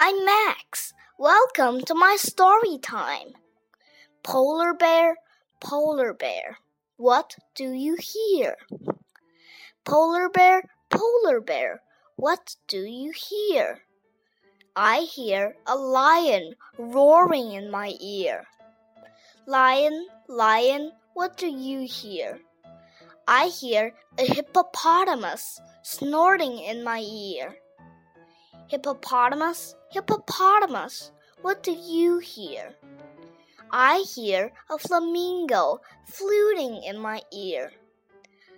I'm Max. Welcome to my story time. Polar bear, polar bear, what do you hear? Polar bear, polar bear, what do you hear? I hear a lion roaring in my ear. Lion, lion, what do you hear? I hear a hippopotamus snorting in my ear. Hippopotamus, hippopotamus, what do you hear? I hear a flamingo fluting in my ear.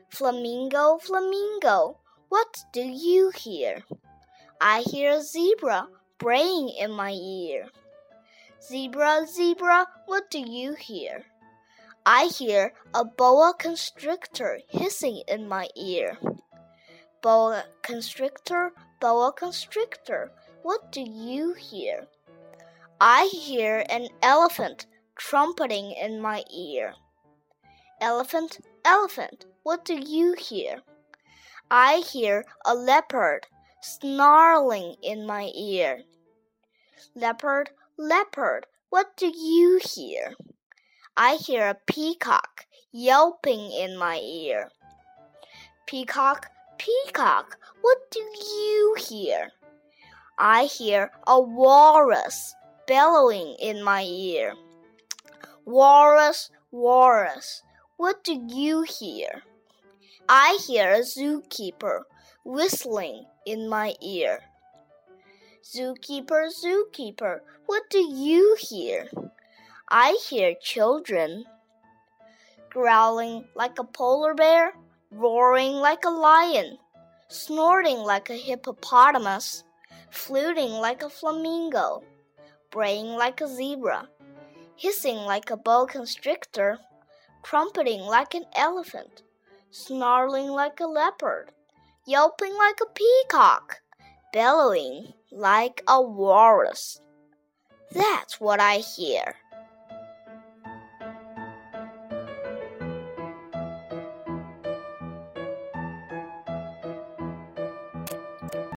Flamingo, flamingo, what do you hear? I hear a zebra braying in my ear. Zebra, zebra, what do you hear? I hear a boa constrictor hissing in my ear. Boa constrictor, boa constrictor, what do you hear? I hear an elephant trumpeting in my ear. Elephant, elephant, what do you hear? I hear a leopard snarling in my ear. Leopard, leopard, what do you hear? I hear a peacock yelping in my ear. Peacock, peacock, what do you hear? I hear a walrus bellowing in my ear. Walrus, walrus, what do you hear? I hear a zookeeper whistling in my ear. Zookeeper, zookeeper, what do you hear? I hear children growling like a polar bear, roaring like a lion, snorting like a hippopotamus, fluting like a flamingo, braying like a zebra, hissing like a boa constrictor, trumpeting like an elephant, snarling like a leopard, yelping like a peacock, bellowing like a walrus. That's what I hear.